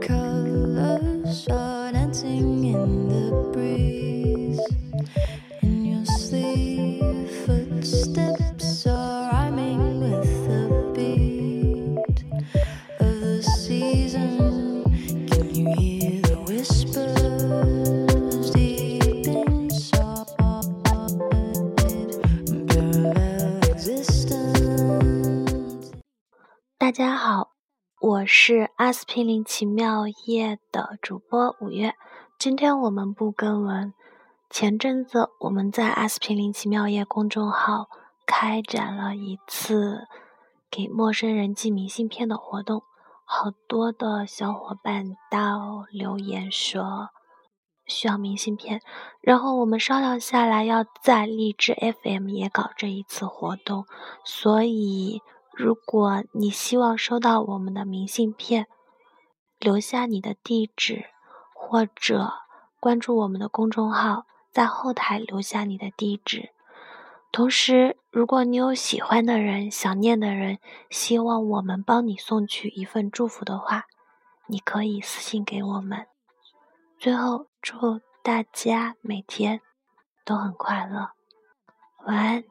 colors are dancing in the breeze. In your sleep, footsteps are rhyming with the beat of the season. Can you hear the whispers deep inside? Parallel existence. 大家好， 我是阿司匹林奇妙夜的主播五月。今天我们不更文。前阵子我们在阿司匹林奇妙夜公众号开展了一次给陌生人寄明信片的活动，好多的小伙伴到留言说需要明信片，然后我们商量下来要在荔枝 FM 也搞这一次活动，所以。如果你希望收到我们的明信片，留下你的地址，或者关注我们的公众号，在后台留下你的地址。同时，如果你有喜欢的人、想念的人，希望我们帮你送去一份祝福的话，你可以私信给我们。最后，祝大家每天都很快乐，晚安。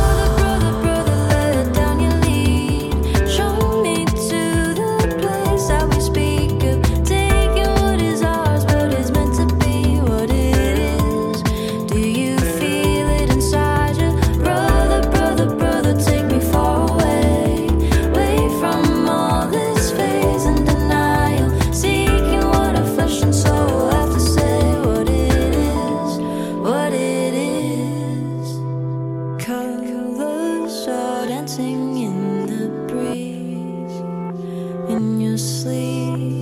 sleep,